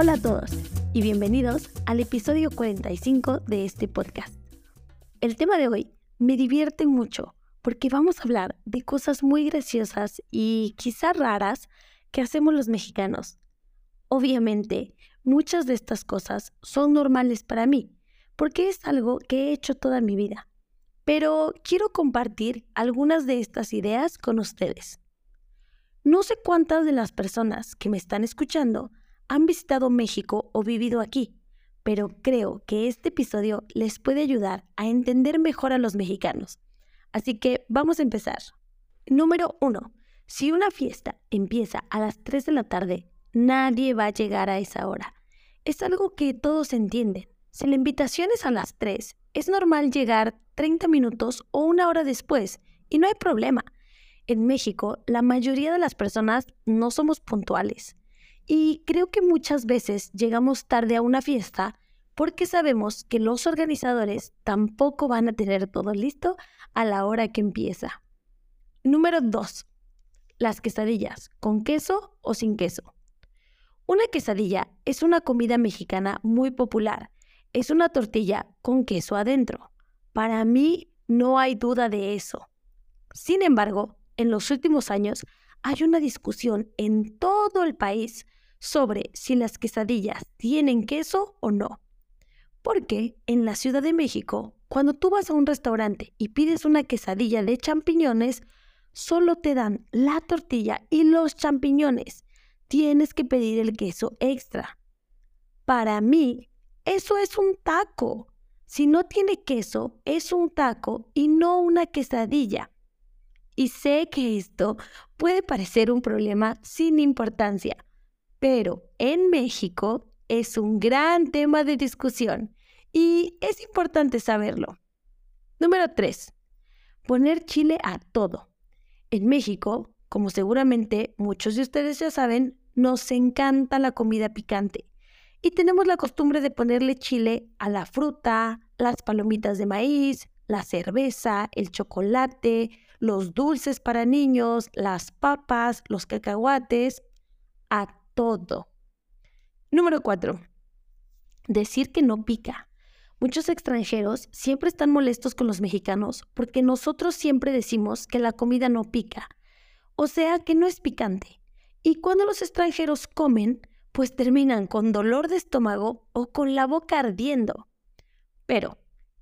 Hola a todos y bienvenidos al episodio 45 de este podcast. El tema de hoy me divierte mucho porque vamos a hablar de cosas muy graciosas y quizás raras que hacemos los mexicanos. Obviamente, muchas de estas cosas son normales para mí, porque es algo que he hecho toda mi vida. Pero quiero compartir algunas de estas ideas con ustedes. No sé cuántas de las personas que me están escuchando han visitado México o vivido aquí, pero creo que este episodio les puede ayudar a entender mejor a los mexicanos. Así que vamos a empezar. Número 1. Si una fiesta empieza a las 3 de la tarde, nadie va a llegar a esa hora. Es algo que todos entienden. Si la invitación es a las 3, es normal llegar 30 minutos o una hora después y no hay problema. En México, la mayoría de las personas no somos puntuales. Y creo que muchas veces llegamos tarde a una fiesta porque sabemos que los organizadores tampoco van a tener todo listo a la hora que empieza. Número 2. Las quesadillas, con queso o sin queso. Una quesadilla es una comida mexicana muy popular. Es una tortilla con queso adentro. Para mí no hay duda de eso. Sin embargo, en los últimos años hay una discusión en todo el país sobre si las quesadillas tienen queso o no. Porque en la Ciudad de México, cuando tú vas a un restaurante y pides una quesadilla de champiñones, solo te dan la tortilla y los champiñones. Tienes que pedir el queso extra. Para mí, eso es un taco. Si no tiene queso, es un taco y no una quesadilla. Y sé que esto puede parecer un problema sin importancia, pero en México es un gran tema de discusión y es importante saberlo. Número 3. Poner chile a todo. En México, como seguramente muchos de ustedes ya saben, nos encanta la comida picante y tenemos la costumbre de ponerle chile a la fruta, las palomitas de maíz, la cerveza, el chocolate, los dulces para niños, las papas, los cacahuates, a todo. Número 4. Decir que no pica. Muchos extranjeros siempre están molestos con los mexicanos porque nosotros siempre decimos que la comida no pica, o sea que no es picante. Y cuando los extranjeros comen, pues terminan con dolor de estómago o con la boca ardiendo. Pero,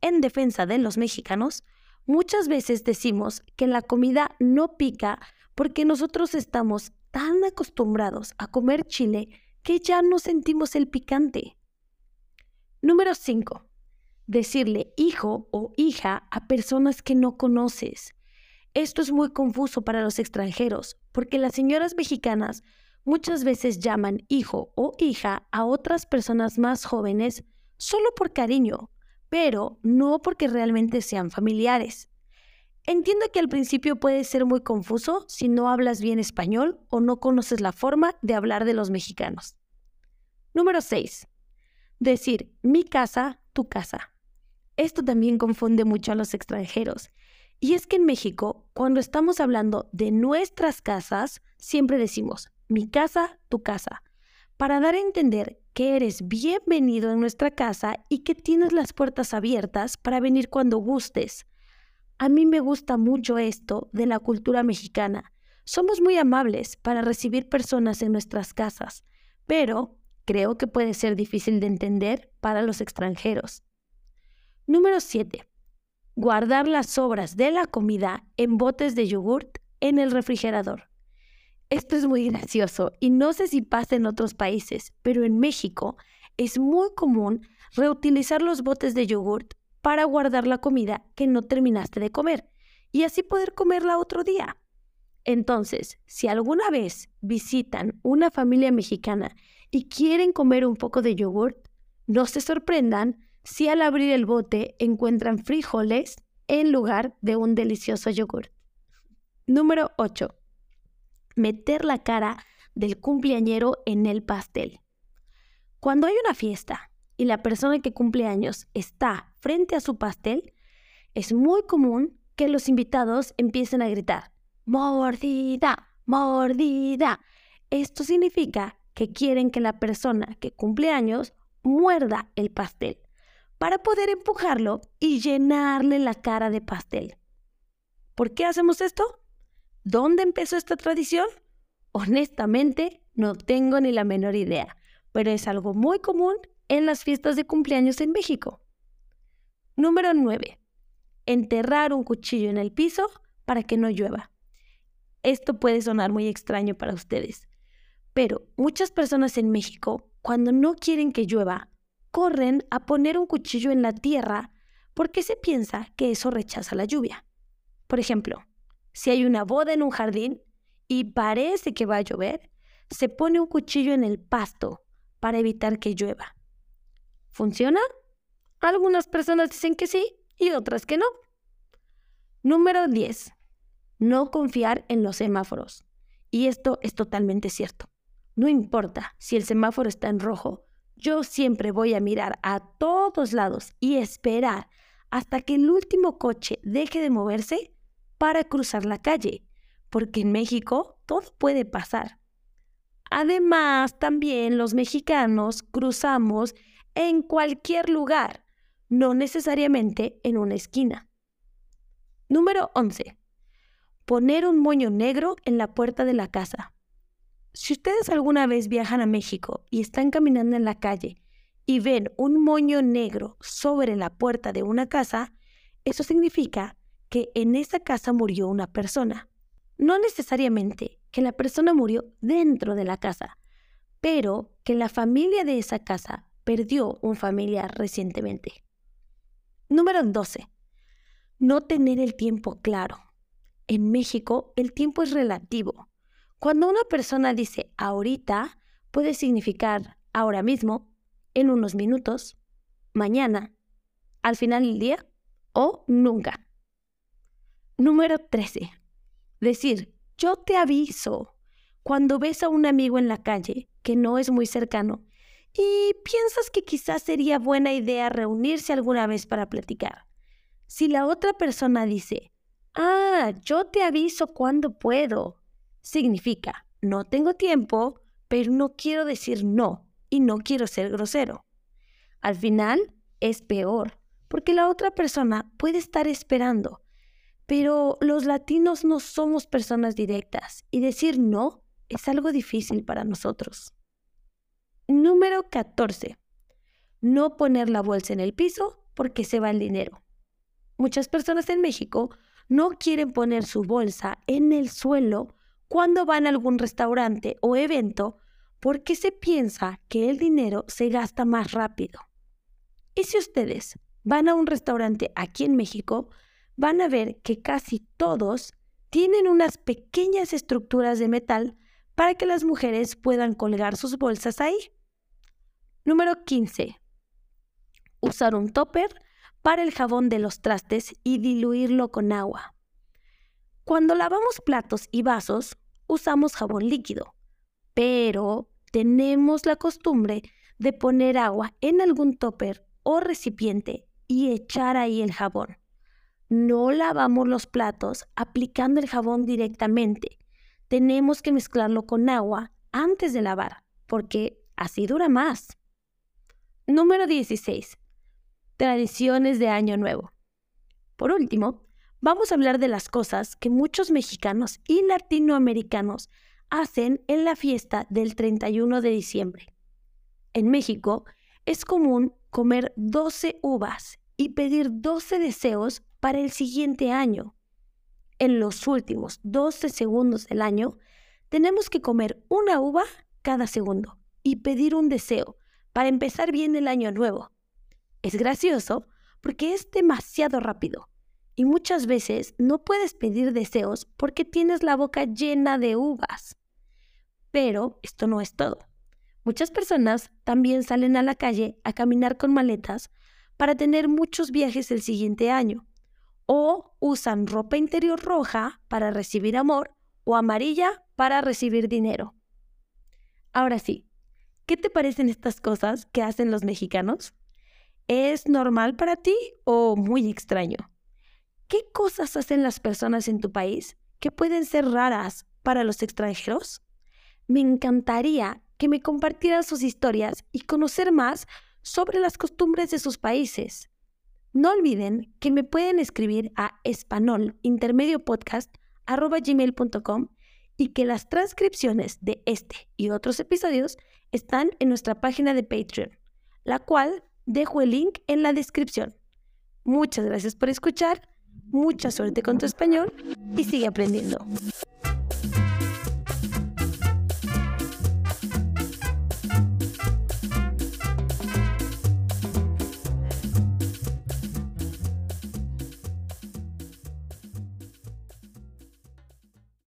en defensa de los mexicanos, muchas veces decimos que la comida no pica porque nosotros estamos tan acostumbrados a comer chile que ya no sentimos el picante. Número 5. Decirle hijo o hija a personas que no conoces. Esto es muy confuso para los extranjeros, porque las señoras mexicanas muchas veces llaman hijo o hija a otras personas más jóvenes solo por cariño, pero no porque realmente sean familiares. Entiendo que al principio puede ser muy confuso si no hablas bien español o no conoces la forma de hablar de los mexicanos. Número 6. Decir mi casa, tu casa. Esto también confunde mucho a los extranjeros. Y es que en México, cuando estamos hablando de nuestras casas, siempre decimos mi casa, tu casa, para dar a entender que eres bienvenido en nuestra casa y que tienes las puertas abiertas para venir cuando gustes a mí me gusta mucho esto de la cultura mexicana. Somos muy amables para recibir personas en nuestras casas, pero creo que puede ser difícil de entender para los extranjeros. Número 7. Guardar las sobras de la comida en botes de yogurt en el refrigerador. Esto es muy gracioso y no sé si pasa en otros países, pero en México es muy común reutilizar los botes de yogurt para guardar la comida que no terminaste de comer y así poder comerla otro día. Entonces, si alguna vez visitan una familia mexicana y quieren comer un poco de yogurt, no se sorprendan si al abrir el bote encuentran frijoles en lugar de un delicioso yogurt. Número 8. Meter la cara del cumpleañero en el pastel. Cuando hay una fiesta y la persona que cumple años está frente a su pastel, es muy común que los invitados empiecen a gritar, mordida, mordida. Esto significa que quieren que la persona que cumple años muerda el pastel para poder empujarlo y llenarle la cara de pastel. ¿Por qué hacemos esto? ¿Dónde empezó esta tradición? Honestamente, no tengo ni la menor idea, pero es algo muy común en las fiestas de cumpleaños en México. Número 9. Enterrar un cuchillo en el piso para que no llueva. Esto puede sonar muy extraño para ustedes, pero muchas personas en México, cuando no quieren que llueva, corren a poner un cuchillo en la tierra porque se piensa que eso rechaza la lluvia. Por ejemplo, si hay una boda en un jardín y parece que va a llover, se pone un cuchillo en el pasto para evitar que llueva. ¿Funciona? Algunas personas dicen que sí y otras que no. Número 10. No confiar en los semáforos. Y esto es totalmente cierto. No importa si el semáforo está en rojo, yo siempre voy a mirar a todos lados y esperar hasta que el último coche deje de moverse para cruzar la calle, porque en México todo puede pasar. Además, también los mexicanos cruzamos en cualquier lugar, no necesariamente en una esquina. Número 11. Poner un moño negro en la puerta de la casa. Si ustedes alguna vez viajan a México y están caminando en la calle y ven un moño negro sobre la puerta de una casa, eso significa que en esa casa murió una persona. No necesariamente que la persona murió dentro de la casa, pero que la familia de esa casa perdió un familiar recientemente. Número 12. No tener el tiempo claro. En México el tiempo es relativo. Cuando una persona dice ahorita, puede significar ahora mismo, en unos minutos, mañana, al final del día o nunca. Número 13. Decir, yo te aviso cuando ves a un amigo en la calle que no es muy cercano y piensas que quizás sería buena idea reunirse alguna vez para platicar. Si la otra persona dice, ah, yo te aviso cuando puedo, significa no tengo tiempo, pero no quiero decir no y no quiero ser grosero. Al final es peor, porque la otra persona puede estar esperando, pero los latinos no somos personas directas y decir no es algo difícil para nosotros. Número 14. No poner la bolsa en el piso porque se va el dinero. Muchas personas en México no quieren poner su bolsa en el suelo cuando van a algún restaurante o evento porque se piensa que el dinero se gasta más rápido. Y si ustedes van a un restaurante aquí en México, van a ver que casi todos tienen unas pequeñas estructuras de metal para que las mujeres puedan colgar sus bolsas ahí. Número 15. Usar un topper para el jabón de los trastes y diluirlo con agua. Cuando lavamos platos y vasos, usamos jabón líquido, pero tenemos la costumbre de poner agua en algún topper o recipiente y echar ahí el jabón. No lavamos los platos aplicando el jabón directamente. Tenemos que mezclarlo con agua antes de lavar, porque así dura más. Número 16. Tradiciones de Año Nuevo. Por último, vamos a hablar de las cosas que muchos mexicanos y latinoamericanos hacen en la fiesta del 31 de diciembre. En México es común comer 12 uvas y pedir 12 deseos para el siguiente año. En los últimos 12 segundos del año, tenemos que comer una uva cada segundo y pedir un deseo para empezar bien el año nuevo. Es gracioso porque es demasiado rápido y muchas veces no puedes pedir deseos porque tienes la boca llena de uvas. Pero esto no es todo. Muchas personas también salen a la calle a caminar con maletas para tener muchos viajes el siguiente año. O usan ropa interior roja para recibir amor o amarilla para recibir dinero. Ahora sí, ¿qué te parecen estas cosas que hacen los mexicanos? ¿Es normal para ti o muy extraño? ¿Qué cosas hacen las personas en tu país que pueden ser raras para los extranjeros? Me encantaría que me compartieran sus historias y conocer más sobre las costumbres de sus países. No olviden que me pueden escribir a espanolintermediopodcast.com y que las transcripciones de este y otros episodios están en nuestra página de Patreon, la cual dejo el link en la descripción. Muchas gracias por escuchar, mucha suerte con tu español y sigue aprendiendo.